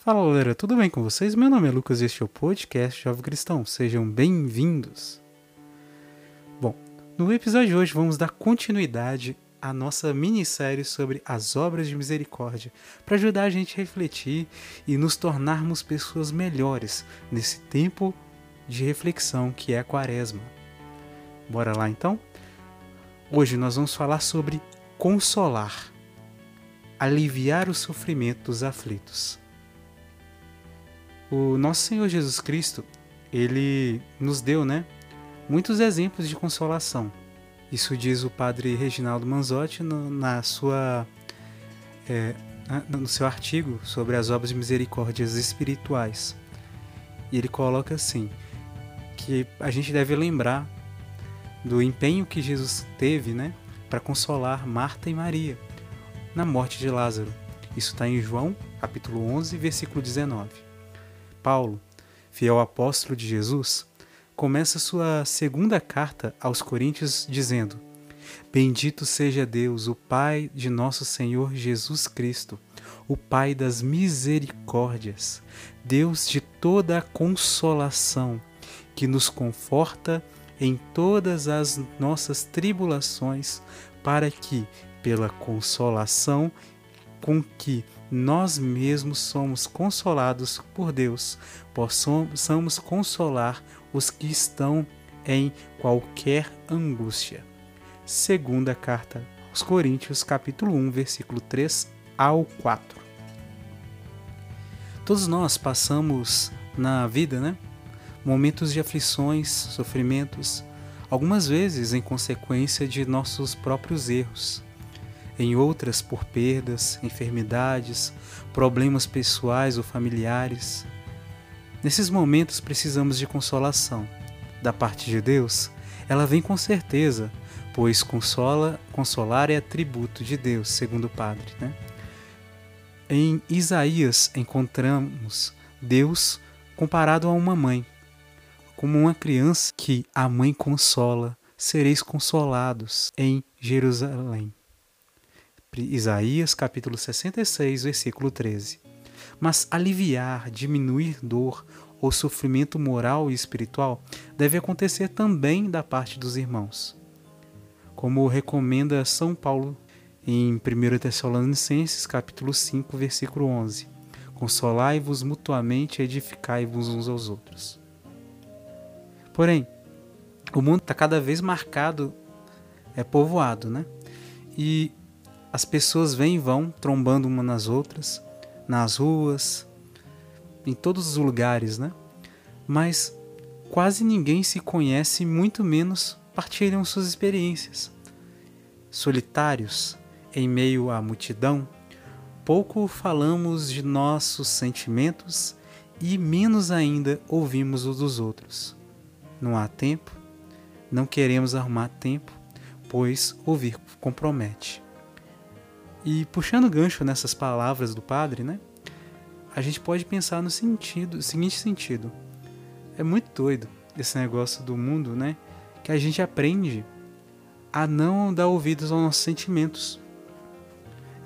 Fala galera, tudo bem com vocês? Meu nome é Lucas e este é o podcast Jovem Cristão. Sejam bem-vindos. Bom, no episódio de hoje vamos dar continuidade à nossa minissérie sobre as obras de misericórdia, para ajudar a gente a refletir e nos tornarmos pessoas melhores nesse tempo de reflexão que é a Quaresma. Bora lá então? Hoje nós vamos falar sobre consolar, aliviar o sofrimento dos aflitos. O nosso Senhor Jesus Cristo, ele nos deu, né, muitos exemplos de consolação. Isso diz o padre Reginaldo Manzotti no, na sua, é, no seu artigo sobre as obras de misericórdias espirituais. E ele coloca assim, que a gente deve lembrar do empenho que Jesus teve, né, para consolar Marta e Maria na morte de Lázaro. Isso está em João, capítulo 11, versículo 19. Paulo, fiel apóstolo de Jesus, começa sua segunda carta aos Coríntios dizendo: Bendito seja Deus, o Pai de nosso Senhor Jesus Cristo, o Pai das misericórdias, Deus de toda a consolação, que nos conforta em todas as nossas tribulações, para que, pela consolação com que nós mesmos somos consolados por Deus, possamos consolar os que estão em qualquer angústia. Segunda carta aos Coríntios, capítulo 1, versículo 3 ao 4. Todos nós passamos na vida, né? Momentos de aflições, sofrimentos, algumas vezes em consequência de nossos próprios erros em outras por perdas, enfermidades, problemas pessoais ou familiares. Nesses momentos precisamos de consolação. Da parte de Deus, ela vem com certeza, pois consola, consolar é atributo de Deus, segundo o Padre. Né? Em Isaías encontramos Deus comparado a uma mãe, como uma criança que a mãe consola, sereis consolados em Jerusalém. Isaías capítulo 66, versículo 13. Mas aliviar, diminuir dor ou sofrimento moral e espiritual deve acontecer também da parte dos irmãos. Como recomenda São Paulo em 1 Tessalonicenses capítulo 5, versículo 11. Consolai-vos mutuamente e edificai-vos uns aos outros. Porém, o mundo está cada vez marcado, é povoado, né? E as pessoas vêm e vão trombando uma nas outras, nas ruas, em todos os lugares, né? Mas quase ninguém se conhece, muito menos partilham suas experiências. Solitários, em meio à multidão, pouco falamos de nossos sentimentos e menos ainda ouvimos os dos outros. Não há tempo, não queremos arrumar tempo, pois ouvir compromete. E puxando gancho nessas palavras do padre, né? A gente pode pensar no sentido, seguinte sentido. É muito doido esse negócio do mundo, né? Que a gente aprende a não dar ouvidos aos nossos sentimentos.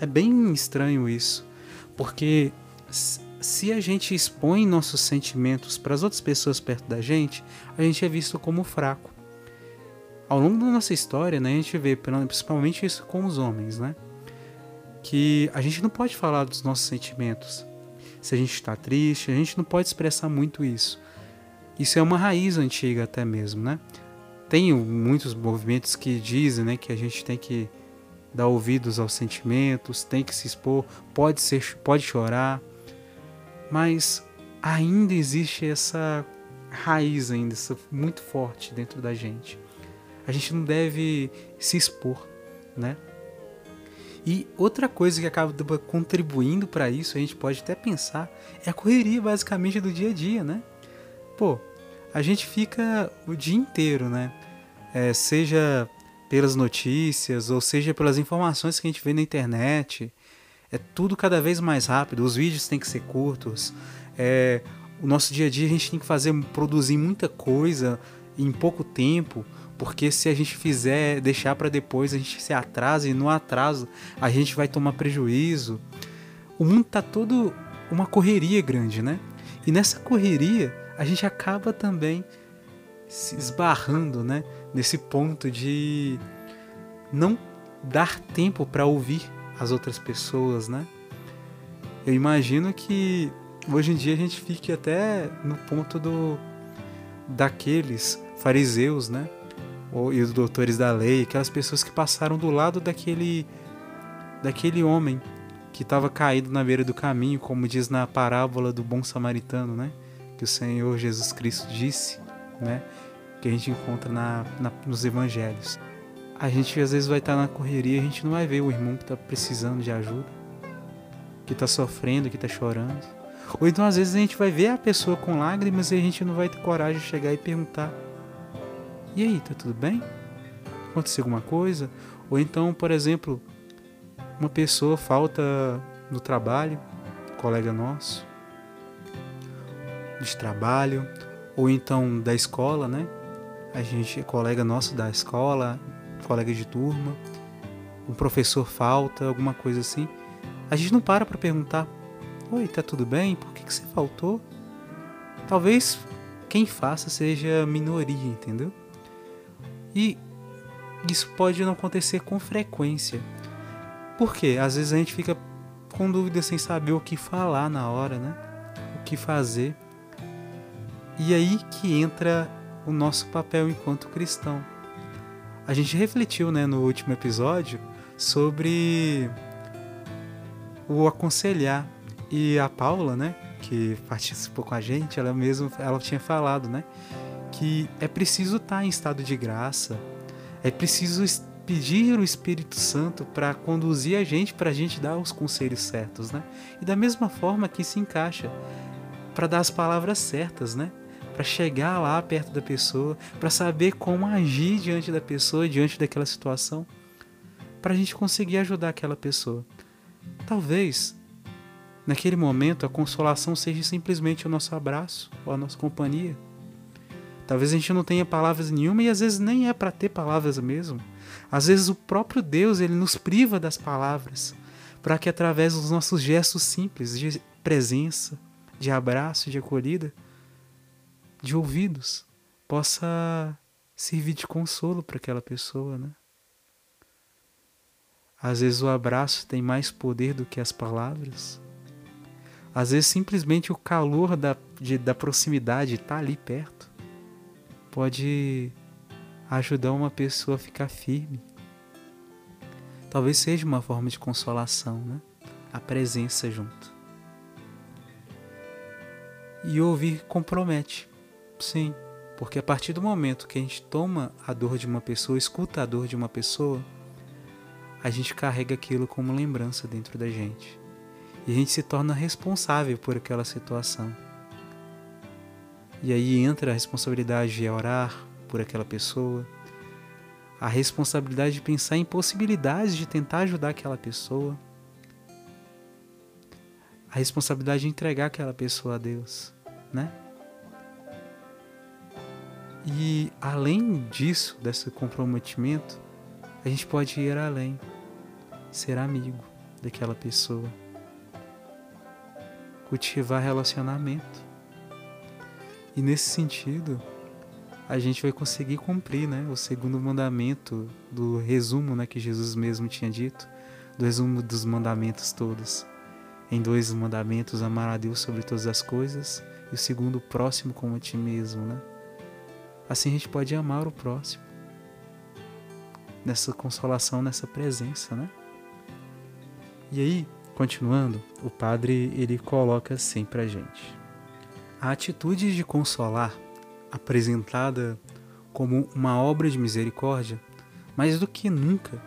É bem estranho isso, porque se a gente expõe nossos sentimentos para as outras pessoas perto da gente, a gente é visto como fraco. Ao longo da nossa história, né, a gente vê principalmente isso com os homens, né? Que a gente não pode falar dos nossos sentimentos. Se a gente está triste, a gente não pode expressar muito isso. Isso é uma raiz antiga até mesmo, né? Tem muitos movimentos que dizem, né, que a gente tem que dar ouvidos aos sentimentos, tem que se expor, pode ser, pode chorar, mas ainda existe essa raiz ainda, muito forte dentro da gente. A gente não deve se expor, né? E outra coisa que acaba contribuindo para isso, a gente pode até pensar, é a correria basicamente do dia a dia, né? Pô, a gente fica o dia inteiro, né? É, seja pelas notícias ou seja pelas informações que a gente vê na internet, é tudo cada vez mais rápido. Os vídeos têm que ser curtos. É, o nosso dia a dia a gente tem que fazer produzir muita coisa em pouco tempo porque se a gente fizer deixar para depois, a gente se atrasa e no atraso a gente vai tomar prejuízo. O mundo tá todo uma correria grande, né? E nessa correria a gente acaba também se esbarrando, né? Nesse ponto de não dar tempo para ouvir as outras pessoas, né? Eu imagino que hoje em dia a gente fique até no ponto do daqueles fariseus, né? E os doutores da lei, aquelas pessoas que passaram do lado daquele daquele homem que estava caído na beira do caminho, como diz na parábola do bom samaritano, né? Que o Senhor Jesus Cristo disse, né? Que a gente encontra na, na nos evangelhos. A gente às vezes vai estar na correria, a gente não vai ver o irmão que está precisando de ajuda, que está sofrendo, que está chorando. Ou então às vezes a gente vai ver a pessoa com lágrimas e a gente não vai ter coragem de chegar e perguntar: E aí, tá tudo bem? Aconteceu alguma coisa? Ou então, por exemplo, uma pessoa falta no trabalho, colega nosso, de trabalho, ou então da escola, né? A gente é colega nosso da escola, colega de turma, um professor falta, alguma coisa assim, a gente não para para perguntar: Oi, tá tudo bem? Por que, que você faltou? Talvez quem faça seja minoria, entendeu? E isso pode não acontecer com frequência. Por quê? Às vezes a gente fica com dúvida sem saber o que falar na hora, né? O que fazer. E aí que entra o nosso papel enquanto cristão a gente refletiu né, no último episódio sobre o aconselhar. E a Paula, né, que participou com a gente, ela mesma ela tinha falado, né, que é preciso estar em estado de graça, é preciso pedir o Espírito Santo para conduzir a gente, para a gente dar os conselhos certos, né? E da mesma forma que se encaixa para dar as palavras certas, né? para chegar lá perto da pessoa, para saber como agir diante da pessoa, diante daquela situação, para a gente conseguir ajudar aquela pessoa. Talvez naquele momento a consolação seja simplesmente o nosso abraço ou a nossa companhia. Talvez a gente não tenha palavras nenhuma e às vezes nem é para ter palavras mesmo. Às vezes o próprio Deus ele nos priva das palavras para que através dos nossos gestos simples de presença, de abraço, de acolhida, de ouvidos possa servir de consolo para aquela pessoa, né? Às vezes o abraço tem mais poder do que as palavras. Às vezes simplesmente o calor da, de, da proximidade estar tá ali perto pode ajudar uma pessoa a ficar firme. Talvez seja uma forma de consolação, né? A presença junto. E ouvir compromete. Sim, porque a partir do momento que a gente toma a dor de uma pessoa, escuta a dor de uma pessoa, a gente carrega aquilo como lembrança dentro da gente. E a gente se torna responsável por aquela situação. E aí entra a responsabilidade de orar por aquela pessoa, a responsabilidade de pensar em possibilidades de tentar ajudar aquela pessoa, a responsabilidade de entregar aquela pessoa a Deus, né? E além disso, desse comprometimento, a gente pode ir além, ser amigo daquela pessoa, cultivar relacionamento. E nesse sentido, a gente vai conseguir cumprir né, o segundo mandamento do resumo né, que Jesus mesmo tinha dito, do resumo dos mandamentos todos. Em dois mandamentos, amar a Deus sobre todas as coisas, e o segundo, o próximo como a ti mesmo, né? Assim a gente pode amar o próximo. Nessa consolação, nessa presença, né? E aí, continuando, o padre ele coloca assim pra gente. A atitude de consolar, apresentada como uma obra de misericórdia, mais do que nunca,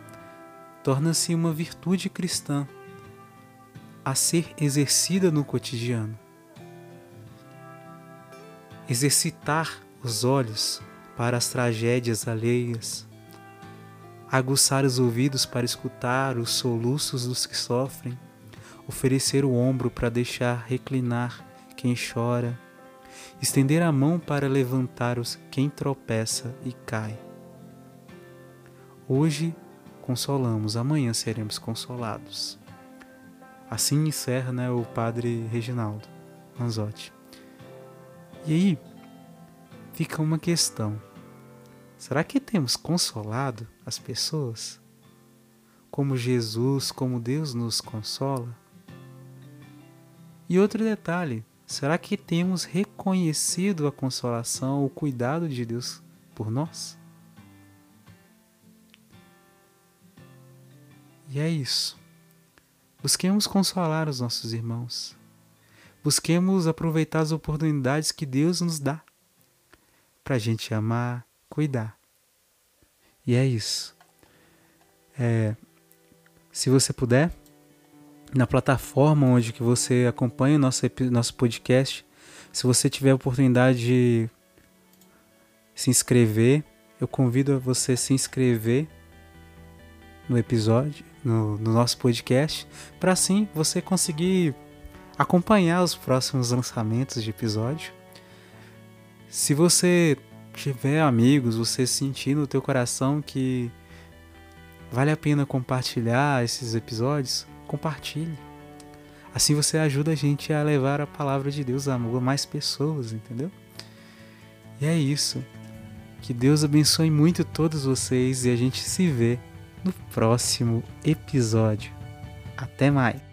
torna-se uma virtude cristã a ser exercida no cotidiano. Exercitar os olhos para as tragédias alheias, aguçar os ouvidos para escutar os soluços dos que sofrem, oferecer o ombro para deixar reclinar quem chora, estender a mão para levantar os quem tropeça e cai. Hoje consolamos, amanhã seremos consolados. Assim encerra né, o padre Reginaldo Manzotti. E aí fica uma questão. Será que temos consolado as pessoas? Como Jesus, como Deus nos consola? E outro detalhe, será que temos reconhecido a consolação, o cuidado de Deus por nós? E é isso. Busquemos consolar os nossos irmãos. Busquemos aproveitar as oportunidades que Deus nos dá para a gente amar, cuidar. E é isso. É, se você puder, na plataforma onde que você acompanha o nosso, nosso podcast, se você tiver a oportunidade de se inscrever, eu convido a você se inscrever no episódio, no, no nosso podcast, para assim você conseguir acompanhar os próximos lançamentos de episódio. Se você tiver amigos, você sentir no teu coração que vale a pena compartilhar esses episódios, compartilhe. Assim você ajuda a gente a levar a palavra de Deus a mais pessoas, entendeu? E é isso. Que Deus abençoe muito todos vocês e a gente se vê no próximo episódio. Até mais!